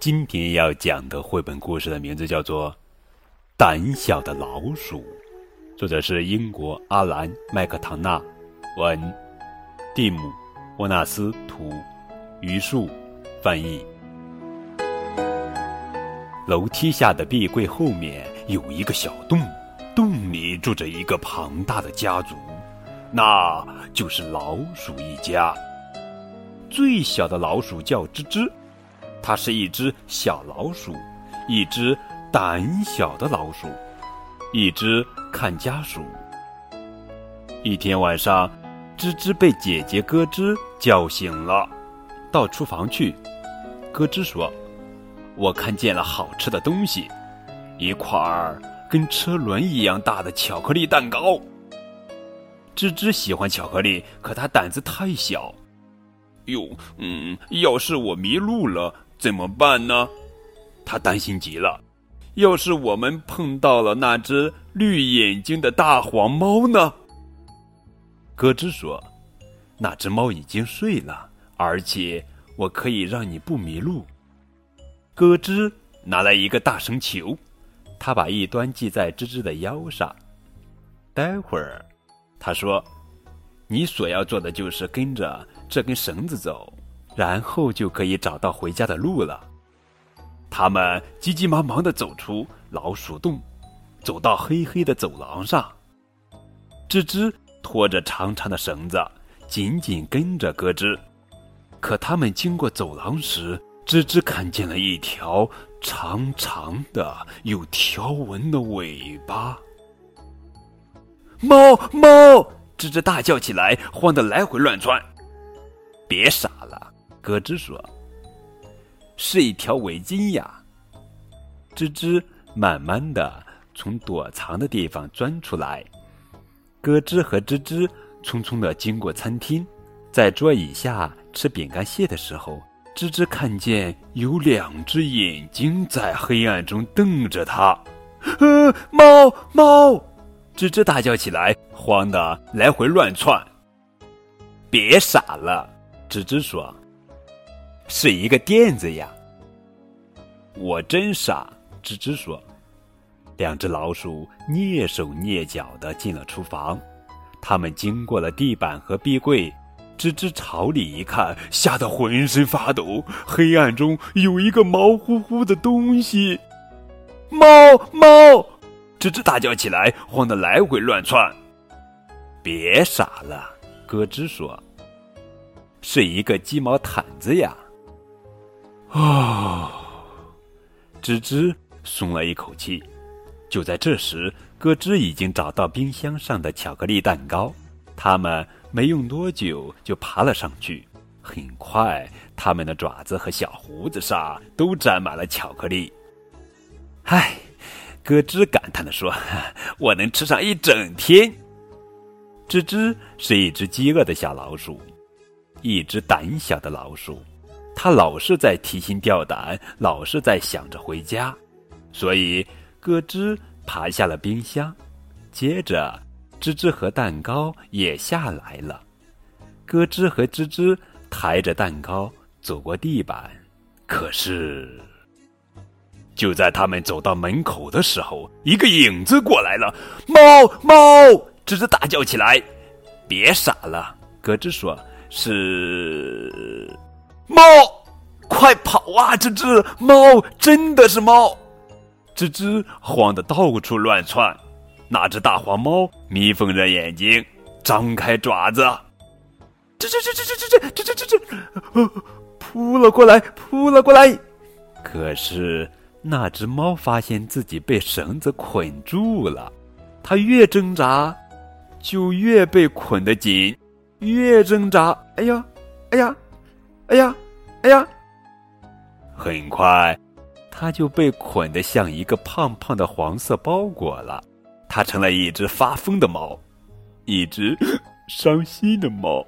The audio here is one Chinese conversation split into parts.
今天要讲的绘本故事的名字叫做《胆小的老鼠》，作者是英国阿兰·麦克唐纳，文，蒂姆·沃纳斯图，榆树翻译。楼梯下的壁柜后面有一个小洞，洞里住着一个庞大的家族，那就是老鼠一家。最小的老鼠叫吱吱。它是一只小老鼠，一只胆小的老鼠，一只看家鼠。一天晚上，吱吱被姐姐咯吱叫醒了，到厨房去。咯吱说：“我看见了好吃的东西，一块儿跟车轮一样大的巧克力蛋糕。”吱吱喜欢巧克力，可它胆子太小。哟，嗯，要是我迷路了。怎么办呢？他担心极了。要是我们碰到了那只绿眼睛的大黄猫呢？咯吱说：“那只猫已经睡了，而且我可以让你不迷路。”咯吱拿来一个大绳球，他把一端系在吱吱的腰上。待会儿，他说：“你所要做的就是跟着这根绳子走。”然后就可以找到回家的路了。他们急急忙忙的走出老鼠洞，走到黑黑的走廊上。吱吱拖着长长的绳子，紧紧跟着咯吱。可他们经过走廊时，吱吱看见了一条长长的、有条纹的尾巴。猫猫！吱吱大叫起来，慌得来回乱窜。别傻了！咯吱说：“是一条围巾呀。”吱吱慢慢的从躲藏的地方钻出来。咯吱和吱吱匆匆的经过餐厅，在桌椅下吃饼干屑的时候，吱吱看见有两只眼睛在黑暗中瞪着它。“呃，猫猫！”吱吱大叫起来，慌得来回乱窜。“别傻了！”吱吱说。是一个垫子呀！我真傻，吱吱说。两只老鼠蹑手蹑脚的进了厨房，他们经过了地板和壁柜，吱吱朝里一看，吓得浑身发抖。黑暗中有一个毛乎乎的东西，猫猫！吱吱大叫起来，慌得来回乱窜。别傻了，咯吱说。是一个鸡毛毯子呀！啊！吱吱松了一口气。就在这时，咯吱已经找到冰箱上的巧克力蛋糕。他们没用多久就爬了上去。很快，他们的爪子和小胡子上都沾满了巧克力。唉，咯吱感叹地说：“ 我能吃上一整天。”吱吱是一只饥饿的小老鼠，一只胆小的老鼠。他老是在提心吊胆，老是在想着回家，所以咯吱爬下了冰箱。接着，吱吱和蛋糕也下来了。咯吱和吱吱抬着蛋糕走过地板，可是，就在他们走到门口的时候，一个影子过来了。猫猫！吱吱大叫起来。别傻了，咯吱说：“是。”猫，快跑啊！吱吱，猫真的是猫！吱吱慌得到处乱窜。那只大黄猫眯缝着眼睛，张开爪子，吱吱吱吱吱吱吱吱吱吱，扑了过来，扑了过来。可是那只猫发现自己被绳子捆住了，它越挣扎，就越被捆得紧，越挣扎，哎呀，哎呀！哎呀，哎呀！很快，它就被捆得像一个胖胖的黄色包裹了。它成了一只发疯的猫，一只伤心的猫，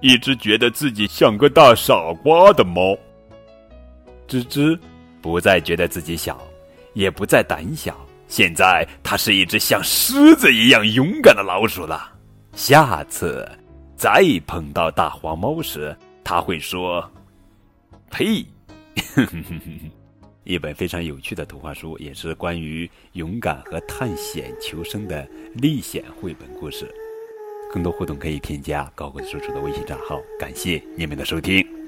一只觉得自己像个大傻瓜的猫。吱吱不再觉得自己小，也不再胆小。现在，它是一只像狮子一样勇敢的老鼠了。下次再碰到大黄猫时，他会说：“呸，一本非常有趣的图画书，也是关于勇敢和探险求生的历险绘本故事。更多互动可以添加高贵叔叔的微信账号。感谢你们的收听。